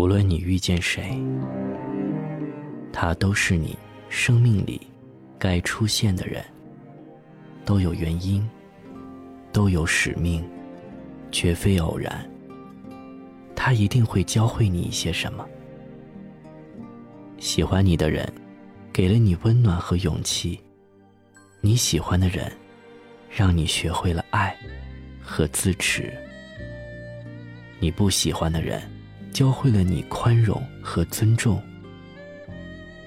无论你遇见谁，他都是你生命里该出现的人，都有原因，都有使命，绝非偶然。他一定会教会你一些什么。喜欢你的人，给了你温暖和勇气；你喜欢的人，让你学会了爱和自持；你不喜欢的人，教会了你宽容和尊重。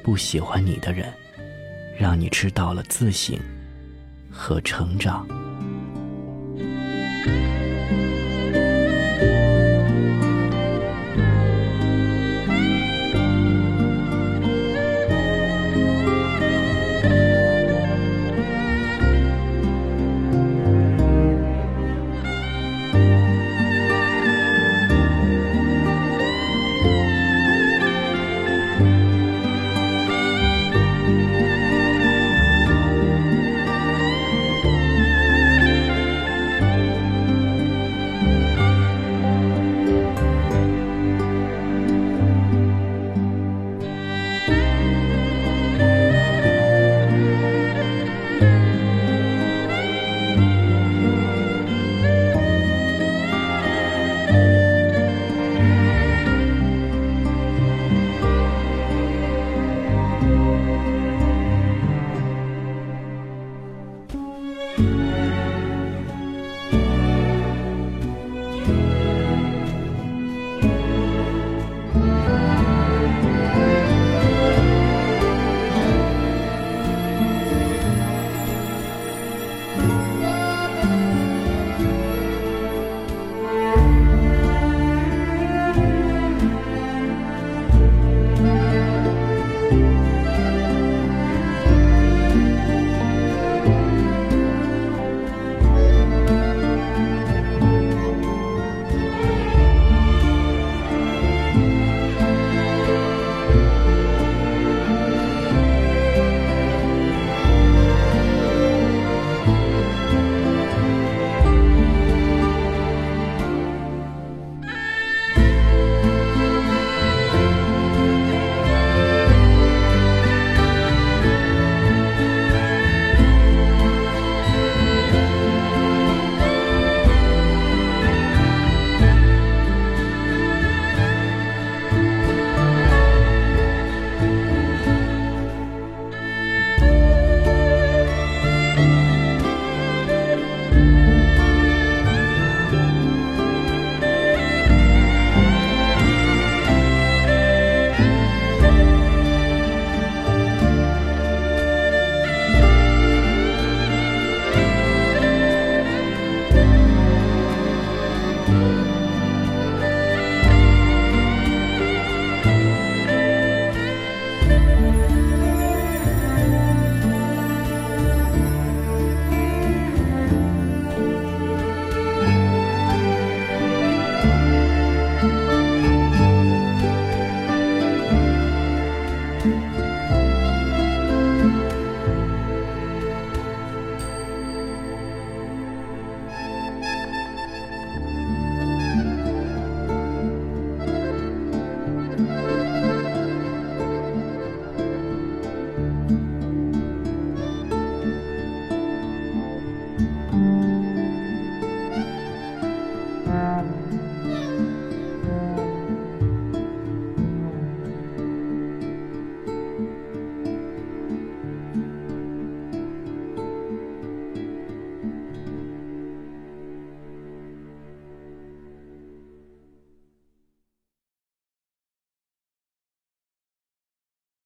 不喜欢你的人，让你知道了自省和成长。